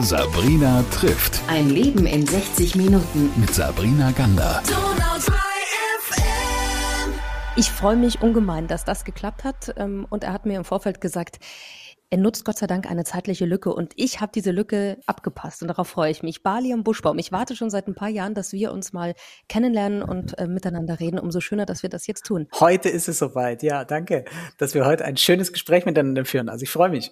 Sabrina trifft. Ein Leben in 60 Minuten. Mit Sabrina Gander. Ich freue mich ungemein, dass das geklappt hat. Ähm, und er hat mir im Vorfeld gesagt, er nutzt Gott sei Dank eine zeitliche Lücke und ich habe diese Lücke abgepasst und darauf freue ich mich. Bali am Buschbaum. Ich warte schon seit ein paar Jahren, dass wir uns mal kennenlernen und äh, miteinander reden. Umso schöner, dass wir das jetzt tun. Heute ist es soweit. Ja, danke, dass wir heute ein schönes Gespräch miteinander führen. Also ich freue mich.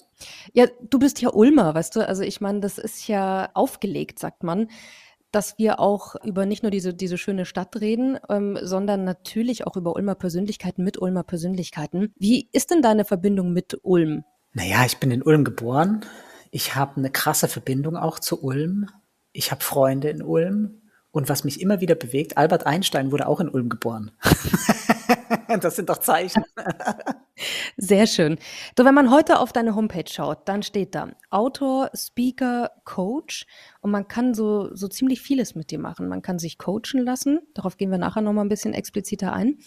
Ja, du bist ja Ulmer, weißt du? Also ich meine, das ist ja aufgelegt, sagt man dass wir auch über nicht nur diese, diese schöne Stadt reden, ähm, sondern natürlich auch über Ulmer Persönlichkeiten mit Ulmer Persönlichkeiten. Wie ist denn deine Verbindung mit Ulm? Naja, ich bin in Ulm geboren. Ich habe eine krasse Verbindung auch zu Ulm. Ich habe Freunde in Ulm. Und was mich immer wieder bewegt, Albert Einstein wurde auch in Ulm geboren. das sind doch Zeichen. Sehr schön. So, wenn man heute auf deine Homepage schaut, dann steht da Autor, Speaker, Coach und man kann so, so ziemlich vieles mit dir machen. Man kann sich coachen lassen, darauf gehen wir nachher nochmal ein bisschen expliziter ein.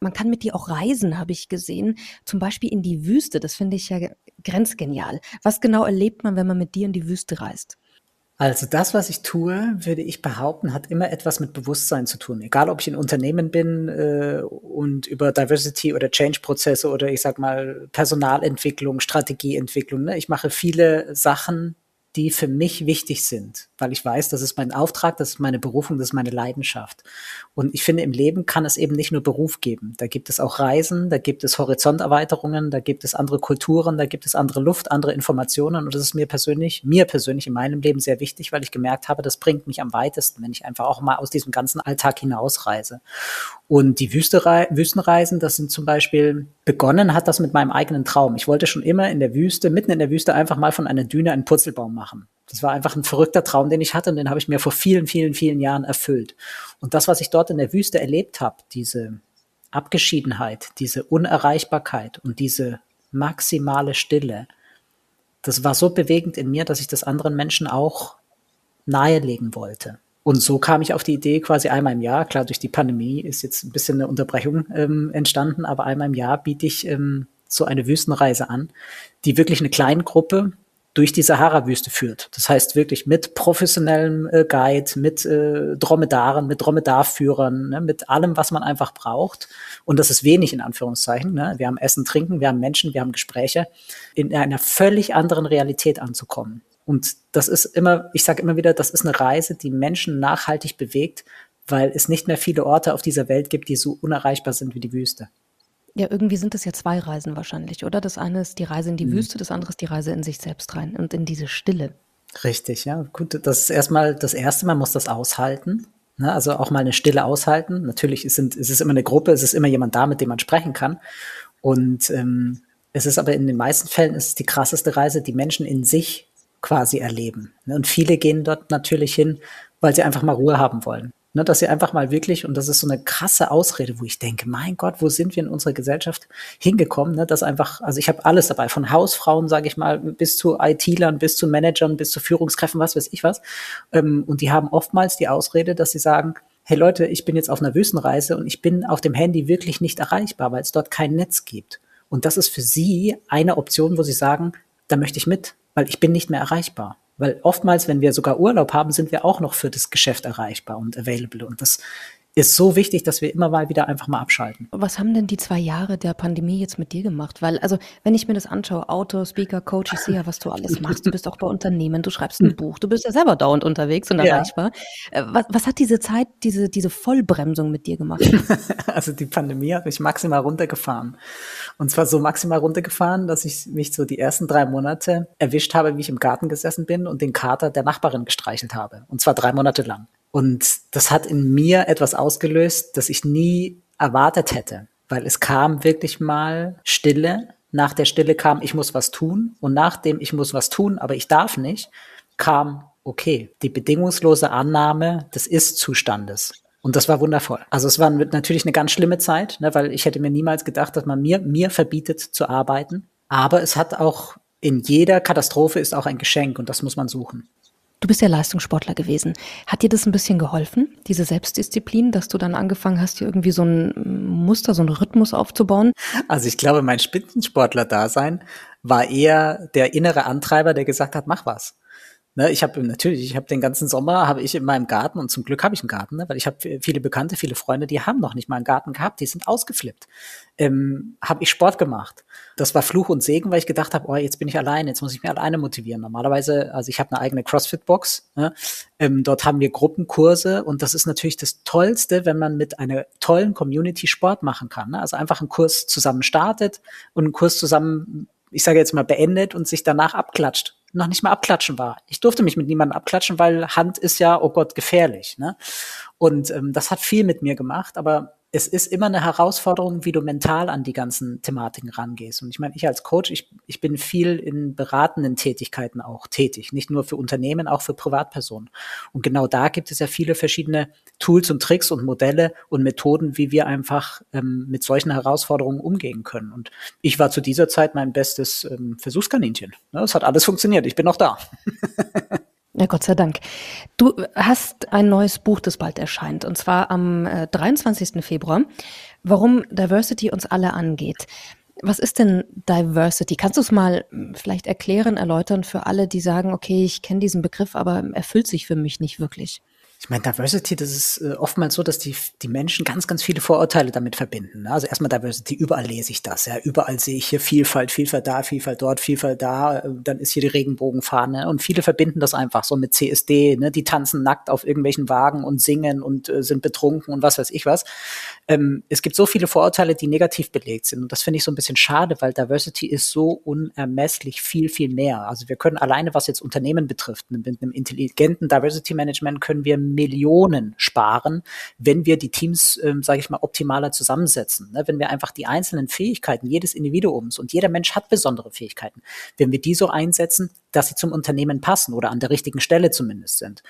Man kann mit dir auch reisen, habe ich gesehen, zum Beispiel in die Wüste. Das finde ich ja grenzgenial. Was genau erlebt man, wenn man mit dir in die Wüste reist? Also das, was ich tue, würde ich behaupten, hat immer etwas mit Bewusstsein zu tun. Egal, ob ich in Unternehmen bin äh, und über Diversity oder Change-Prozesse oder ich sag mal Personalentwicklung, Strategieentwicklung. Ne? Ich mache viele Sachen, die für mich wichtig sind, weil ich weiß, das ist mein Auftrag, das ist meine Berufung, das ist meine Leidenschaft. Und ich finde, im Leben kann es eben nicht nur Beruf geben. Da gibt es auch Reisen, da gibt es Horizonterweiterungen, da gibt es andere Kulturen, da gibt es andere Luft, andere Informationen. Und das ist mir persönlich, mir persönlich in meinem Leben sehr wichtig, weil ich gemerkt habe, das bringt mich am weitesten, wenn ich einfach auch mal aus diesem ganzen Alltag hinausreise. Und die Wüstenreisen, das sind zum Beispiel, begonnen hat das mit meinem eigenen Traum. Ich wollte schon immer in der Wüste, mitten in der Wüste einfach mal von einer Düne einen Purzelbaum machen. Das war einfach ein verrückter Traum, den ich hatte und den habe ich mir vor vielen, vielen, vielen Jahren erfüllt. Und das, was ich dort in der Wüste erlebt habe, diese Abgeschiedenheit, diese Unerreichbarkeit und diese maximale Stille, das war so bewegend in mir, dass ich das anderen Menschen auch nahelegen wollte. Und so kam ich auf die Idee, quasi einmal im Jahr, klar, durch die Pandemie ist jetzt ein bisschen eine Unterbrechung ähm, entstanden, aber einmal im Jahr biete ich ähm, so eine Wüstenreise an, die wirklich eine kleine Gruppe durch die Sahara-Wüste führt. Das heißt wirklich mit professionellem äh, Guide, mit äh, Dromedaren, mit Dromedarführern, ne, mit allem, was man einfach braucht. Und das ist wenig in Anführungszeichen. Ne? Wir haben Essen, Trinken, wir haben Menschen, wir haben Gespräche, in einer völlig anderen Realität anzukommen. Und das ist immer, ich sage immer wieder, das ist eine Reise, die Menschen nachhaltig bewegt, weil es nicht mehr viele Orte auf dieser Welt gibt, die so unerreichbar sind wie die Wüste. Ja, irgendwie sind es ja zwei Reisen wahrscheinlich, oder? Das eine ist die Reise in die mhm. Wüste, das andere ist die Reise in sich selbst rein und in diese Stille. Richtig, ja. Gut, das ist erstmal das erste, man muss das aushalten. Ne? Also auch mal eine Stille aushalten. Natürlich ist, sind, ist es immer eine Gruppe, es ist immer jemand da, mit dem man sprechen kann. Und ähm, es ist aber in den meisten Fällen ist es die krasseste Reise, die Menschen in sich quasi erleben. Ne? Und viele gehen dort natürlich hin, weil sie einfach mal Ruhe haben wollen. Ne, dass sie einfach mal wirklich, und das ist so eine krasse Ausrede, wo ich denke, mein Gott, wo sind wir in unserer Gesellschaft hingekommen, ne, dass einfach, also ich habe alles dabei, von Hausfrauen, sage ich mal, bis zu IT-Lern, bis zu Managern, bis zu Führungskräften, was weiß ich was. Ähm, und die haben oftmals die Ausrede, dass sie sagen, hey Leute, ich bin jetzt auf einer Wüstenreise und ich bin auf dem Handy wirklich nicht erreichbar, weil es dort kein Netz gibt. Und das ist für sie eine Option, wo sie sagen, da möchte ich mit, weil ich bin nicht mehr erreichbar. Weil oftmals, wenn wir sogar Urlaub haben, sind wir auch noch für das Geschäft erreichbar und available. Und das ist so wichtig, dass wir immer mal wieder einfach mal abschalten. Was haben denn die zwei Jahre der Pandemie jetzt mit dir gemacht? Weil, also, wenn ich mir das anschaue, Autor, Speaker, Coach, ich sehe ja, was du alles machst. Du bist auch bei Unternehmen, du schreibst ein hm. Buch, du bist ja selber dauernd unterwegs und erreichbar. Ja. Äh, was, was hat diese Zeit, diese, diese Vollbremsung mit dir gemacht? also, die Pandemie hat mich maximal runtergefahren. Und zwar so maximal runtergefahren, dass ich mich so die ersten drei Monate erwischt habe, wie ich im Garten gesessen bin und den Kater der Nachbarin gestreichelt habe. Und zwar drei Monate lang. Und das hat in mir etwas ausgelöst, das ich nie erwartet hätte, weil es kam wirklich mal Stille. Nach der Stille kam, ich muss was tun. Und nachdem ich muss was tun, aber ich darf nicht, kam, okay, die bedingungslose Annahme des Ist-Zustandes. Und das war wundervoll. Also es war natürlich eine ganz schlimme Zeit, ne, weil ich hätte mir niemals gedacht, dass man mir, mir verbietet zu arbeiten. Aber es hat auch in jeder Katastrophe ist auch ein Geschenk und das muss man suchen. Du bist ja Leistungssportler gewesen. Hat dir das ein bisschen geholfen, diese Selbstdisziplin, dass du dann angefangen hast, hier irgendwie so ein Muster, so einen Rhythmus aufzubauen? Also ich glaube, mein Spitzensportler-Dasein war eher der innere Antreiber, der gesagt hat, mach was. Ne, ich habe natürlich, ich habe den ganzen Sommer habe ich in meinem Garten und zum Glück habe ich einen Garten, ne, weil ich habe viele Bekannte, viele Freunde, die haben noch nicht mal einen Garten gehabt, die sind ausgeflippt. Ähm, habe ich Sport gemacht. Das war Fluch und Segen, weil ich gedacht habe, oh, jetzt bin ich alleine, jetzt muss ich mich alleine motivieren. Normalerweise, also ich habe eine eigene CrossFit-Box. Ne, ähm, dort haben wir Gruppenkurse und das ist natürlich das Tollste, wenn man mit einer tollen Community Sport machen kann. Ne? Also einfach einen Kurs zusammen startet und einen Kurs zusammen ich sage jetzt mal, beendet und sich danach abklatscht. Noch nicht mal abklatschen war. Ich durfte mich mit niemandem abklatschen, weil Hand ist ja, oh Gott, gefährlich. Ne? Und ähm, das hat viel mit mir gemacht, aber es ist immer eine Herausforderung, wie du mental an die ganzen Thematiken rangehst. Und ich meine, ich als Coach, ich, ich bin viel in beratenden Tätigkeiten auch tätig, nicht nur für Unternehmen, auch für Privatpersonen. Und genau da gibt es ja viele verschiedene Tools und Tricks und Modelle und Methoden, wie wir einfach ähm, mit solchen Herausforderungen umgehen können. Und ich war zu dieser Zeit mein bestes ähm, Versuchskaninchen. Ne, es hat alles funktioniert. Ich bin noch da. Ja, Gott sei Dank. Du hast ein neues Buch, das bald erscheint, und zwar am äh, 23. Februar, warum Diversity uns alle angeht. Was ist denn Diversity? Kannst du es mal hm, vielleicht erklären, erläutern für alle, die sagen, okay, ich kenne diesen Begriff, aber erfüllt sich für mich nicht wirklich? Ich meine, Diversity, das ist äh, oftmals so, dass die, die Menschen ganz, ganz viele Vorurteile damit verbinden. Ne? Also erstmal Diversity, überall lese ich das. Ja, überall sehe ich hier Vielfalt, Vielfalt da, Vielfalt dort, Vielfalt da. Äh, dann ist hier die Regenbogenfahne und viele verbinden das einfach so mit CSD. Ne? Die tanzen nackt auf irgendwelchen Wagen und singen und äh, sind betrunken und was weiß ich was. Ähm, es gibt so viele Vorurteile, die negativ belegt sind und das finde ich so ein bisschen schade, weil Diversity ist so unermesslich viel, viel mehr. Also wir können alleine, was jetzt Unternehmen betrifft, mit einem intelligenten Diversity Management können wir Millionen sparen, wenn wir die Teams, ähm, sage ich mal, optimaler zusammensetzen. Ne? Wenn wir einfach die einzelnen Fähigkeiten jedes Individuums und jeder Mensch hat besondere Fähigkeiten, wenn wir die so einsetzen, dass sie zum Unternehmen passen oder an der richtigen Stelle zumindest sind.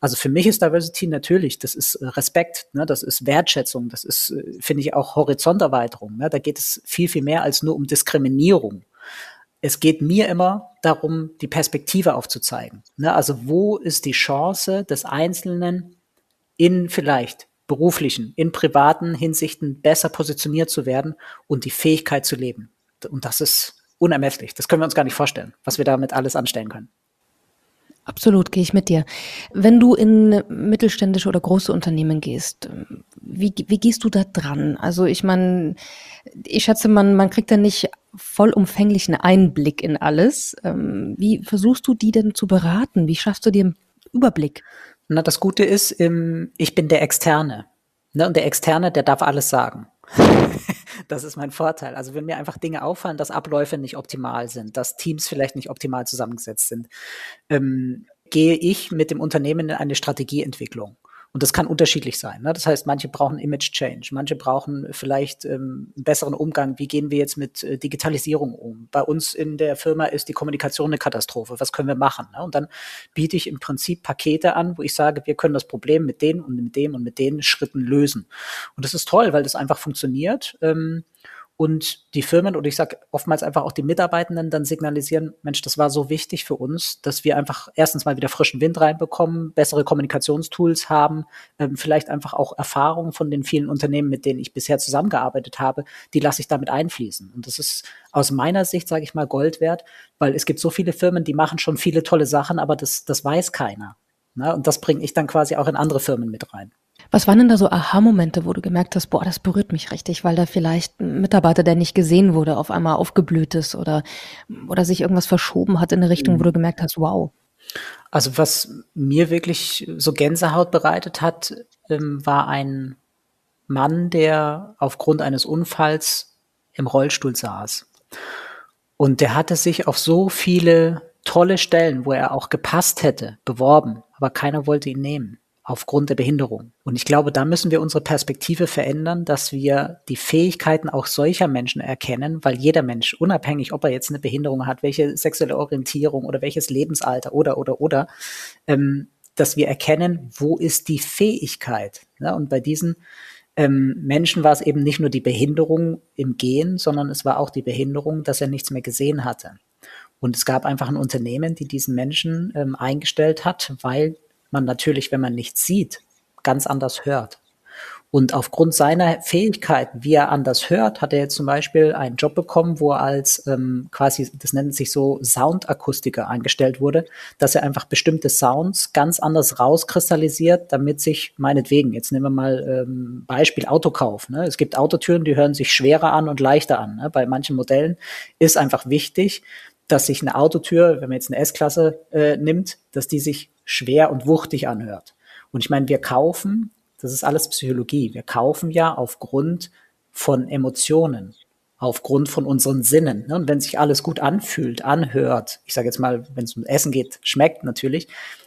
Also für mich ist Diversity natürlich, das ist äh, Respekt, ne? das ist Wertschätzung, das ist, äh, finde ich, auch Horizonterweiterung. Ne? Da geht es viel, viel mehr als nur um Diskriminierung es geht mir immer darum, die Perspektive aufzuzeigen. Ne? Also wo ist die Chance des Einzelnen in vielleicht beruflichen, in privaten Hinsichten besser positioniert zu werden und die Fähigkeit zu leben. Und das ist unermesslich. Das können wir uns gar nicht vorstellen, was wir damit alles anstellen können. Absolut, gehe ich mit dir. Wenn du in mittelständische oder große Unternehmen gehst, wie, wie gehst du da dran? Also ich meine, ich schätze, man, man kriegt da nicht vollumfänglichen Einblick in alles. Ähm, wie versuchst du die denn zu beraten? Wie schaffst du dir einen Überblick? Na, das Gute ist, ich bin der Externe. Ne? Und der Externe, der darf alles sagen. das ist mein Vorteil. Also wenn mir einfach Dinge auffallen, dass Abläufe nicht optimal sind, dass Teams vielleicht nicht optimal zusammengesetzt sind, ähm, gehe ich mit dem Unternehmen in eine Strategieentwicklung. Und das kann unterschiedlich sein. Ne? Das heißt, manche brauchen Image Change, manche brauchen vielleicht ähm, einen besseren Umgang. Wie gehen wir jetzt mit äh, Digitalisierung um? Bei uns in der Firma ist die Kommunikation eine Katastrophe. Was können wir machen? Ne? Und dann biete ich im Prinzip Pakete an, wo ich sage, wir können das Problem mit denen und mit dem und mit den Schritten lösen. Und das ist toll, weil das einfach funktioniert. Ähm, und die Firmen oder ich sage oftmals einfach auch die Mitarbeitenden dann signalisieren, Mensch, das war so wichtig für uns, dass wir einfach erstens mal wieder frischen Wind reinbekommen, bessere Kommunikationstools haben, ähm, vielleicht einfach auch Erfahrungen von den vielen Unternehmen, mit denen ich bisher zusammengearbeitet habe, die lasse ich damit einfließen. Und das ist aus meiner Sicht, sage ich mal, Gold wert, weil es gibt so viele Firmen, die machen schon viele tolle Sachen, aber das, das weiß keiner. Ne? Und das bringe ich dann quasi auch in andere Firmen mit rein. Was waren denn da so Aha-Momente, wo du gemerkt hast, boah, das berührt mich richtig, weil da vielleicht ein Mitarbeiter, der nicht gesehen wurde, auf einmal aufgeblüht ist oder, oder sich irgendwas verschoben hat in eine Richtung, wo mhm. du gemerkt hast, wow. Also was mir wirklich so Gänsehaut bereitet hat, ähm, war ein Mann, der aufgrund eines Unfalls im Rollstuhl saß. Und der hatte sich auf so viele tolle Stellen, wo er auch gepasst hätte, beworben, aber keiner wollte ihn nehmen aufgrund der Behinderung. Und ich glaube, da müssen wir unsere Perspektive verändern, dass wir die Fähigkeiten auch solcher Menschen erkennen, weil jeder Mensch, unabhängig, ob er jetzt eine Behinderung hat, welche sexuelle Orientierung oder welches Lebensalter oder, oder, oder, ähm, dass wir erkennen, wo ist die Fähigkeit. Ja, und bei diesen ähm, Menschen war es eben nicht nur die Behinderung im Gehen, sondern es war auch die Behinderung, dass er nichts mehr gesehen hatte. Und es gab einfach ein Unternehmen, die diesen Menschen ähm, eingestellt hat, weil man natürlich, wenn man nichts sieht, ganz anders hört. Und aufgrund seiner Fähigkeiten, wie er anders hört, hat er jetzt zum Beispiel einen Job bekommen, wo er als ähm, quasi, das nennt sich so Soundakustiker eingestellt wurde, dass er einfach bestimmte Sounds ganz anders rauskristallisiert, damit sich meinetwegen, jetzt nehmen wir mal ähm, Beispiel Autokauf. Ne? Es gibt Autotüren, die hören sich schwerer an und leichter an. Ne? Bei manchen Modellen ist einfach wichtig, dass sich eine Autotür, wenn man jetzt eine S-Klasse äh, nimmt, dass die sich schwer und wuchtig anhört. Und ich meine, wir kaufen das ist alles Psychologie. Wir kaufen ja aufgrund von Emotionen, aufgrund von unseren Sinnen. Ne? Und wenn sich alles gut anfühlt, anhört, ich sage jetzt mal, wenn es um Essen geht, schmeckt natürlich,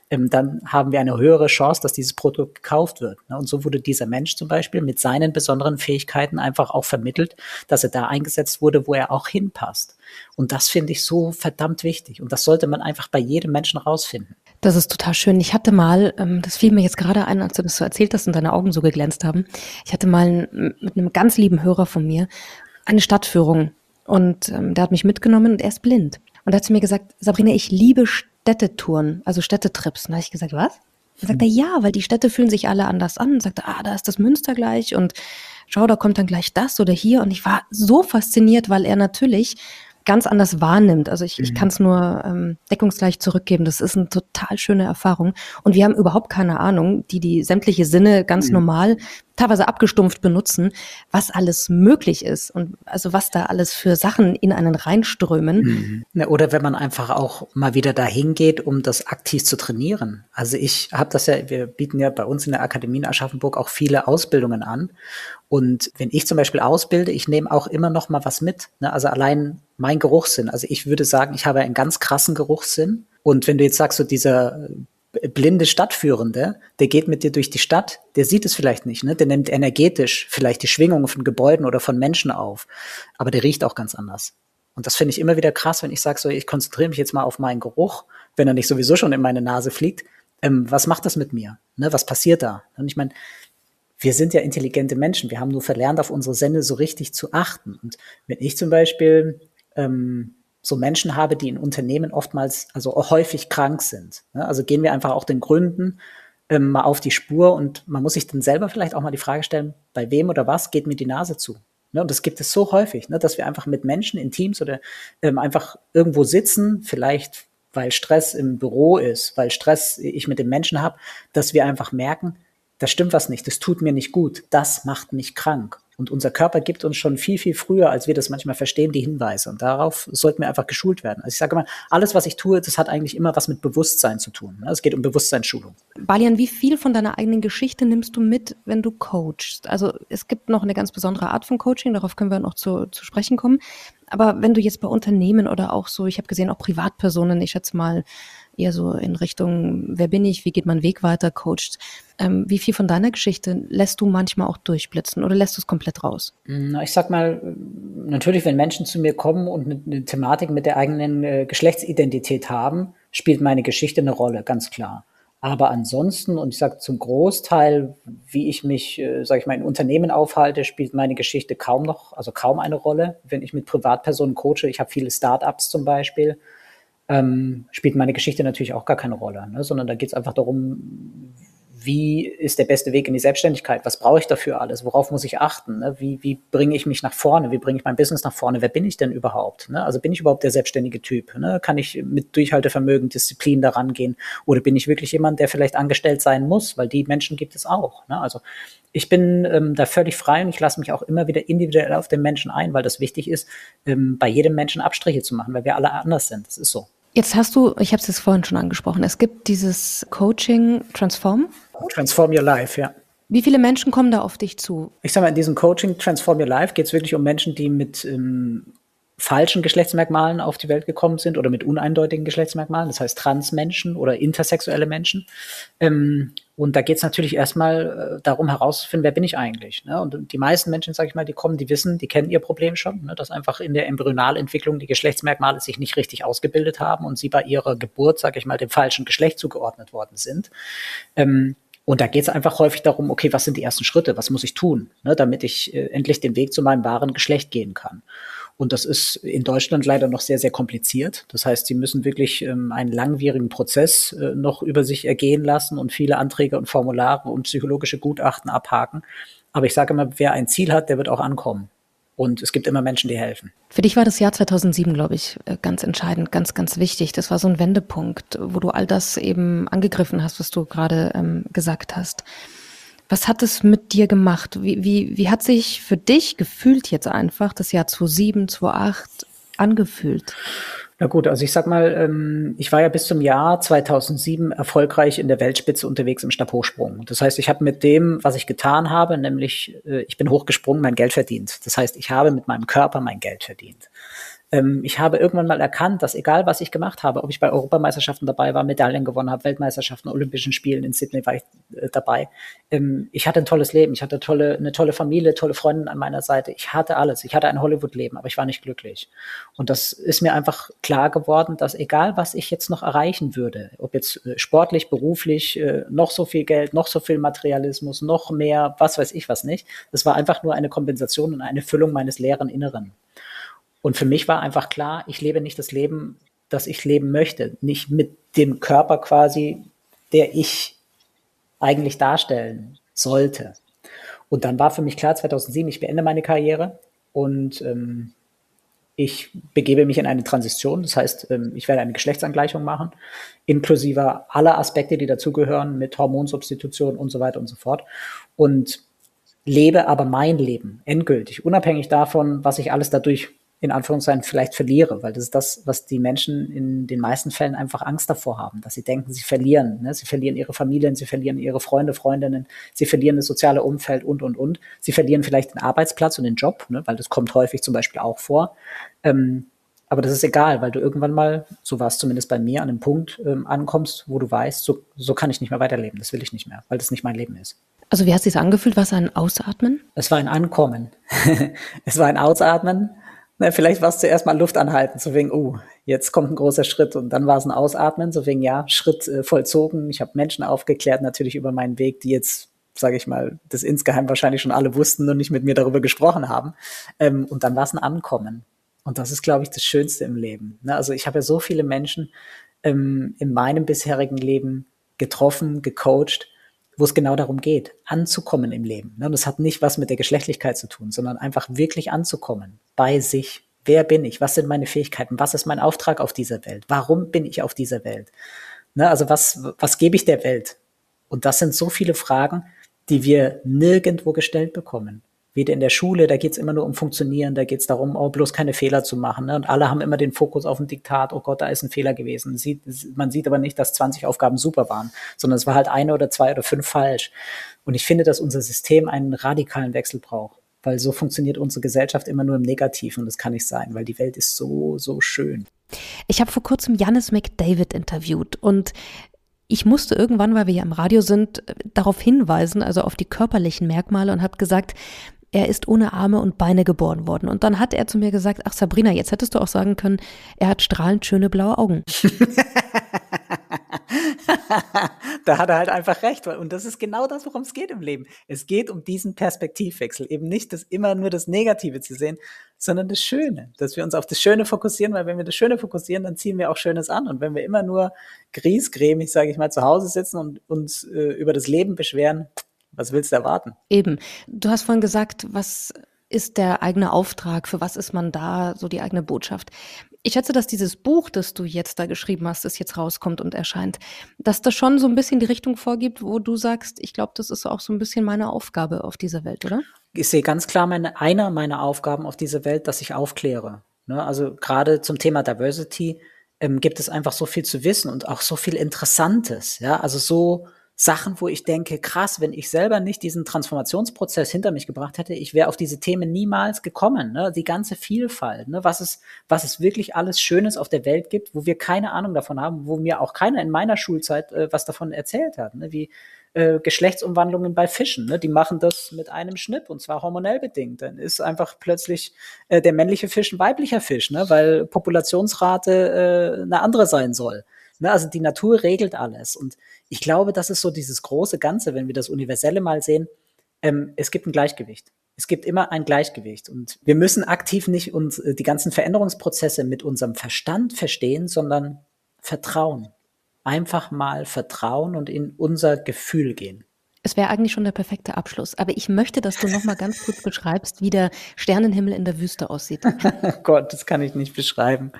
ähm, dann haben wir eine höhere Chance, dass dieses Produkt gekauft wird. Ne? Und so wurde dieser Mensch zum Beispiel mit seinen besonderen Fähigkeiten einfach auch vermittelt, dass er da eingesetzt wurde, wo er auch hinpasst. Und das finde ich so verdammt wichtig. Und das sollte man einfach bei jedem Menschen rausfinden. Das ist total schön. Ich hatte mal, ähm, das fiel mir jetzt gerade ein, als du das so erzählt hast und deine Augen so geglänzt haben. Ich hatte mal mit einem ganz lieben Hörer von mir eine Stadtführung und ähm, der hat mich mitgenommen und er ist blind. Und er hat zu mir gesagt, Sabrina, ich liebe Städtetouren, also Städtetrips. Und da habe ich gesagt, was? Dann sagt er, ja, weil die Städte fühlen sich alle anders an. Und sagt, ah, da ist das Münster gleich und schau, da kommt dann gleich das oder hier. Und ich war so fasziniert, weil er natürlich ganz anders wahrnimmt. Also ich, mhm. ich kann es nur ähm, deckungsgleich zurückgeben. Das ist eine total schöne Erfahrung. Und wir haben überhaupt keine Ahnung, die die sämtliche Sinne ganz mhm. normal, teilweise abgestumpft benutzen, was alles möglich ist und also was da alles für Sachen in einen reinströmen. Mhm. Oder wenn man einfach auch mal wieder dahin geht, um das aktiv zu trainieren. Also ich habe das ja, wir bieten ja bei uns in der Akademie in Aschaffenburg auch viele Ausbildungen an. Und wenn ich zum Beispiel ausbilde, ich nehme auch immer noch mal was mit. Ne? Also allein mein Geruchssinn. Also ich würde sagen, ich habe einen ganz krassen Geruchssinn. Und wenn du jetzt sagst, so dieser blinde Stadtführende, der geht mit dir durch die Stadt, der sieht es vielleicht nicht, ne? Der nimmt energetisch vielleicht die Schwingungen von Gebäuden oder von Menschen auf, aber der riecht auch ganz anders. Und das finde ich immer wieder krass, wenn ich sage, so ich konzentriere mich jetzt mal auf meinen Geruch, wenn er nicht sowieso schon in meine Nase fliegt. Ähm, was macht das mit mir? Ne? Was passiert da? Und ich meine, wir sind ja intelligente Menschen. Wir haben nur verlernt, auf unsere Sinne so richtig zu achten. Und wenn ich zum Beispiel ähm, so Menschen habe, die in Unternehmen oftmals, also häufig krank sind. Also gehen wir einfach auch den Gründen ähm, mal auf die Spur und man muss sich dann selber vielleicht auch mal die Frage stellen, bei wem oder was geht mir die Nase zu? Ne? Und das gibt es so häufig, ne? dass wir einfach mit Menschen in Teams oder ähm, einfach irgendwo sitzen, vielleicht weil Stress im Büro ist, weil Stress ich mit den Menschen habe, dass wir einfach merken, da stimmt was nicht, das tut mir nicht gut, das macht mich krank. Und unser Körper gibt uns schon viel, viel früher, als wir das manchmal verstehen, die Hinweise. Und darauf sollten wir einfach geschult werden. Also ich sage mal, alles, was ich tue, das hat eigentlich immer was mit Bewusstsein zu tun. Ne? Es geht um Bewusstseinsschulung. Balian, wie viel von deiner eigenen Geschichte nimmst du mit, wenn du coachst? Also es gibt noch eine ganz besondere Art von Coaching, darauf können wir noch zu, zu sprechen kommen. Aber wenn du jetzt bei Unternehmen oder auch so, ich habe gesehen, auch Privatpersonen, ich schätze mal, eher so in Richtung, wer bin ich, wie geht mein Weg weiter, coacht. Ähm, wie viel von deiner Geschichte lässt du manchmal auch durchblitzen oder lässt du es komplett raus? Na, ich sag mal, natürlich, wenn Menschen zu mir kommen und eine, eine Thematik mit der eigenen äh, Geschlechtsidentität haben, spielt meine Geschichte eine Rolle, ganz klar. Aber ansonsten, und ich sage zum Großteil, wie ich mich, äh, sage ich mal, in Unternehmen aufhalte, spielt meine Geschichte kaum noch, also kaum eine Rolle. Wenn ich mit Privatpersonen coache, ich habe viele Startups zum Beispiel, ähm, spielt meine Geschichte natürlich auch gar keine Rolle, ne? sondern da geht es einfach darum, wie ist der beste Weg in die Selbstständigkeit? Was brauche ich dafür alles? Worauf muss ich achten? Ne? Wie, wie bringe ich mich nach vorne? Wie bringe ich mein Business nach vorne? Wer bin ich denn überhaupt? Ne? Also bin ich überhaupt der selbstständige Typ? Ne? Kann ich mit Durchhaltevermögen, Disziplin daran gehen? Oder bin ich wirklich jemand, der vielleicht angestellt sein muss? Weil die Menschen gibt es auch. Ne? Also ich bin ähm, da völlig frei und ich lasse mich auch immer wieder individuell auf den Menschen ein, weil das wichtig ist, ähm, bei jedem Menschen Abstriche zu machen, weil wir alle anders sind. Das ist so. Jetzt hast du, ich habe es jetzt vorhin schon angesprochen, es gibt dieses Coaching Transform. Transform Your Life, ja. Wie viele Menschen kommen da auf dich zu? Ich sage mal, in diesem Coaching Transform Your Life geht es wirklich um Menschen, die mit ähm, falschen Geschlechtsmerkmalen auf die Welt gekommen sind oder mit uneindeutigen Geschlechtsmerkmalen, das heißt Transmenschen oder intersexuelle Menschen. Ähm, und da geht es natürlich erstmal äh, darum herauszufinden, wer bin ich eigentlich. Ne? Und die meisten Menschen, sage ich mal, die kommen, die wissen, die kennen ihr Problem schon, ne? dass einfach in der Embryonalentwicklung die Geschlechtsmerkmale sich nicht richtig ausgebildet haben und sie bei ihrer Geburt, sage ich mal, dem falschen Geschlecht zugeordnet worden sind. Ähm, und da geht es einfach häufig darum, okay, was sind die ersten Schritte, was muss ich tun, ne, damit ich äh, endlich den Weg zu meinem wahren Geschlecht gehen kann. Und das ist in Deutschland leider noch sehr, sehr kompliziert. Das heißt, sie müssen wirklich ähm, einen langwierigen Prozess äh, noch über sich ergehen lassen und viele Anträge und Formulare und psychologische Gutachten abhaken. Aber ich sage immer, wer ein Ziel hat, der wird auch ankommen. Und es gibt immer Menschen, die helfen. Für dich war das Jahr 2007, glaube ich, äh, ganz entscheidend, ganz, ganz wichtig. Das war so ein Wendepunkt, wo du all das eben angegriffen hast, was du gerade ähm, gesagt hast. Was hat es mit dir gemacht? Wie, wie, wie hat sich für dich gefühlt jetzt einfach das Jahr 2007, 2008 angefühlt? Na gut, also ich sag mal, ähm, ich war ja bis zum Jahr 2007 erfolgreich in der Weltspitze unterwegs im Stabhochsprung. Das heißt, ich habe mit dem, was ich getan habe, nämlich äh, ich bin hochgesprungen, mein Geld verdient. Das heißt, ich habe mit meinem Körper mein Geld verdient. Ähm, ich habe irgendwann mal erkannt, dass egal was ich gemacht habe, ob ich bei Europameisterschaften dabei war, Medaillen gewonnen habe, Weltmeisterschaften, Olympischen Spielen in Sydney war ich äh, dabei. Ähm, ich hatte ein tolles Leben, ich hatte tolle, eine tolle Familie, tolle Freunde an meiner Seite. Ich hatte alles. Ich hatte ein Hollywood-Leben, aber ich war nicht glücklich. Und das ist mir einfach klar geworden, dass egal was ich jetzt noch erreichen würde, ob jetzt äh, sportlich, beruflich, äh, noch so viel Geld, noch so viel Materialismus, noch mehr, was weiß ich was nicht, das war einfach nur eine Kompensation und eine Füllung meines leeren Inneren. Und für mich war einfach klar, ich lebe nicht das Leben, das ich leben möchte. Nicht mit dem Körper quasi, der ich eigentlich darstellen sollte. Und dann war für mich klar, 2007, ich beende meine Karriere und ähm, ich begebe mich in eine Transition. Das heißt, ähm, ich werde eine Geschlechtsangleichung machen, inklusive aller Aspekte, die dazugehören, mit Hormonsubstitution und so weiter und so fort. Und lebe aber mein Leben endgültig, unabhängig davon, was ich alles dadurch in Anführungszeichen vielleicht verliere, weil das ist das, was die Menschen in den meisten Fällen einfach Angst davor haben, dass sie denken, sie verlieren. Ne? Sie verlieren ihre Familien, sie verlieren ihre Freunde, Freundinnen, sie verlieren das soziale Umfeld und, und, und. Sie verlieren vielleicht den Arbeitsplatz und den Job, ne? weil das kommt häufig zum Beispiel auch vor. Ähm, aber das ist egal, weil du irgendwann mal, so war es zumindest bei mir, an einem Punkt ähm, ankommst, wo du weißt, so, so kann ich nicht mehr weiterleben, das will ich nicht mehr, weil das nicht mein Leben ist. Also wie hast du es angefühlt? War es ein Ausatmen? Es war ein Ankommen. es war ein Ausatmen na, vielleicht war es zuerst mal Luft anhalten, so wegen, oh, jetzt kommt ein großer Schritt und dann war es ein Ausatmen, so wegen, ja, Schritt äh, vollzogen. Ich habe Menschen aufgeklärt natürlich über meinen Weg, die jetzt, sage ich mal, das insgeheim wahrscheinlich schon alle wussten und nicht mit mir darüber gesprochen haben. Ähm, und dann war es ein Ankommen. Und das ist, glaube ich, das Schönste im Leben. Ne? Also ich habe ja so viele Menschen ähm, in meinem bisherigen Leben getroffen, gecoacht, wo es genau darum geht, anzukommen im Leben. Und das hat nicht was mit der Geschlechtlichkeit zu tun, sondern einfach wirklich anzukommen bei sich. Wer bin ich? Was sind meine Fähigkeiten? Was ist mein Auftrag auf dieser Welt? Warum bin ich auf dieser Welt? Ne, also was, was gebe ich der Welt? Und das sind so viele Fragen, die wir nirgendwo gestellt bekommen weder in der Schule, da geht's immer nur um Funktionieren, da geht's darum, oh, bloß keine Fehler zu machen. Ne? Und alle haben immer den Fokus auf ein Diktat, oh Gott, da ist ein Fehler gewesen. Sieht, man sieht aber nicht, dass 20 Aufgaben super waren, sondern es war halt eine oder zwei oder fünf falsch. Und ich finde, dass unser System einen radikalen Wechsel braucht, weil so funktioniert unsere Gesellschaft immer nur im Negativen und das kann nicht sein, weil die Welt ist so, so schön. Ich habe vor kurzem Janis McDavid interviewt und ich musste irgendwann, weil wir ja im Radio sind, darauf hinweisen, also auf die körperlichen Merkmale und habe gesagt, er ist ohne Arme und Beine geboren worden. Und dann hat er zu mir gesagt, ach Sabrina, jetzt hättest du auch sagen können, er hat strahlend schöne blaue Augen. da hat er halt einfach recht. Und das ist genau das, worum es geht im Leben. Es geht um diesen Perspektivwechsel. Eben nicht das immer nur das Negative zu sehen, sondern das Schöne. Dass wir uns auf das Schöne fokussieren, weil wenn wir das Schöne fokussieren, dann ziehen wir auch Schönes an. Und wenn wir immer nur griesgrämig, sage ich mal, zu Hause sitzen und uns äh, über das Leben beschweren, was willst du erwarten? Eben. Du hast vorhin gesagt, was ist der eigene Auftrag? Für was ist man da? So die eigene Botschaft. Ich schätze, dass dieses Buch, das du jetzt da geschrieben hast, das jetzt rauskommt und erscheint, dass das schon so ein bisschen die Richtung vorgibt, wo du sagst, ich glaube, das ist auch so ein bisschen meine Aufgabe auf dieser Welt, oder? Ich sehe ganz klar meine, einer meiner Aufgaben auf dieser Welt, dass ich aufkläre. Ne? Also gerade zum Thema Diversity ähm, gibt es einfach so viel zu wissen und auch so viel Interessantes. Ja, also so Sachen, wo ich denke, krass, wenn ich selber nicht diesen Transformationsprozess hinter mich gebracht hätte, ich wäre auf diese Themen niemals gekommen. Ne? Die ganze Vielfalt, ne? was, es, was es wirklich alles Schönes auf der Welt gibt, wo wir keine Ahnung davon haben, wo mir auch keiner in meiner Schulzeit äh, was davon erzählt hat. Ne? Wie äh, Geschlechtsumwandlungen bei Fischen. Ne? Die machen das mit einem Schnipp und zwar hormonell bedingt. Dann ist einfach plötzlich äh, der männliche Fisch ein weiblicher Fisch, ne? weil Populationsrate äh, eine andere sein soll. Ne? Also die Natur regelt alles. Und ich glaube, das ist so dieses große Ganze, wenn wir das Universelle mal sehen. Ähm, es gibt ein Gleichgewicht. Es gibt immer ein Gleichgewicht und wir müssen aktiv nicht uns äh, die ganzen Veränderungsprozesse mit unserem Verstand verstehen, sondern vertrauen. Einfach mal vertrauen und in unser Gefühl gehen. Es wäre eigentlich schon der perfekte Abschluss, aber ich möchte, dass du noch mal ganz kurz beschreibst, wie der Sternenhimmel in der Wüste aussieht. Gott, das kann ich nicht beschreiben.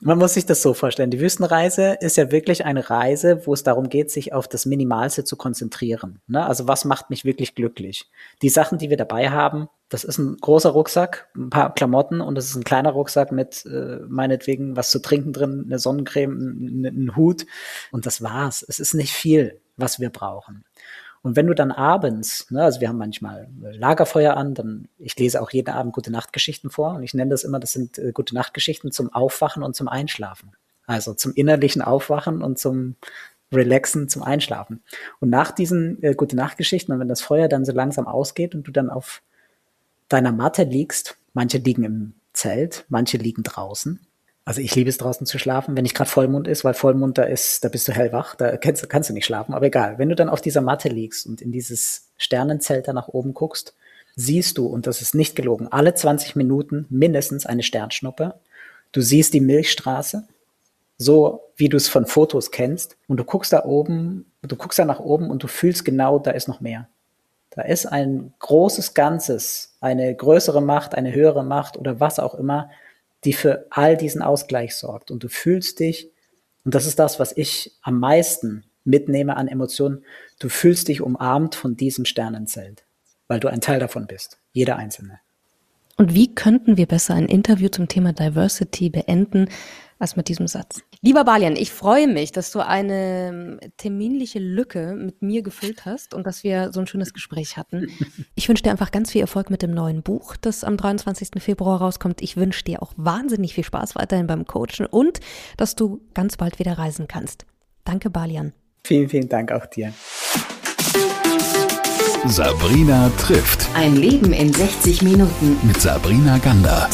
Man muss sich das so vorstellen. Die Wüstenreise ist ja wirklich eine Reise, wo es darum geht, sich auf das Minimalste zu konzentrieren. Ne? Also was macht mich wirklich glücklich? Die Sachen, die wir dabei haben, das ist ein großer Rucksack, ein paar Klamotten und das ist ein kleiner Rucksack mit äh, meinetwegen was zu trinken drin, eine Sonnencreme, ein, ein Hut und das war's. Es ist nicht viel, was wir brauchen. Und wenn du dann abends, ne, also wir haben manchmal Lagerfeuer an, dann ich lese auch jeden Abend gute Nachtgeschichten vor und ich nenne das immer, das sind äh, gute Nachtgeschichten zum Aufwachen und zum Einschlafen. Also zum innerlichen Aufwachen und zum Relaxen, zum Einschlafen. Und nach diesen äh, gute Nachtgeschichten und wenn das Feuer dann so langsam ausgeht und du dann auf deiner Matte liegst, manche liegen im Zelt, manche liegen draußen, also ich liebe es draußen zu schlafen, wenn nicht gerade Vollmond ist, weil Vollmond da ist, da bist du hellwach, da kannst, kannst du nicht schlafen, aber egal. Wenn du dann auf dieser Matte liegst und in dieses Sternenzelt da nach oben guckst, siehst du, und das ist nicht gelogen, alle 20 Minuten mindestens eine Sternschnuppe. Du siehst die Milchstraße, so wie du es von Fotos kennst, und du guckst da oben, du guckst da nach oben und du fühlst genau, da ist noch mehr. Da ist ein großes Ganzes, eine größere Macht, eine höhere Macht oder was auch immer, die für all diesen Ausgleich sorgt. Und du fühlst dich, und das ist das, was ich am meisten mitnehme an Emotionen, du fühlst dich umarmt von diesem Sternenzelt, weil du ein Teil davon bist, jeder Einzelne. Und wie könnten wir besser ein Interview zum Thema Diversity beenden, als mit diesem Satz. Lieber Balian, ich freue mich, dass du eine ähm, terminliche Lücke mit mir gefüllt hast und dass wir so ein schönes Gespräch hatten. Ich wünsche dir einfach ganz viel Erfolg mit dem neuen Buch, das am 23. Februar rauskommt. Ich wünsche dir auch wahnsinnig viel Spaß weiterhin beim Coachen und dass du ganz bald wieder reisen kannst. Danke, Balian. Vielen, vielen Dank auch dir. Sabrina trifft. Ein Leben in 60 Minuten. Mit Sabrina Gander.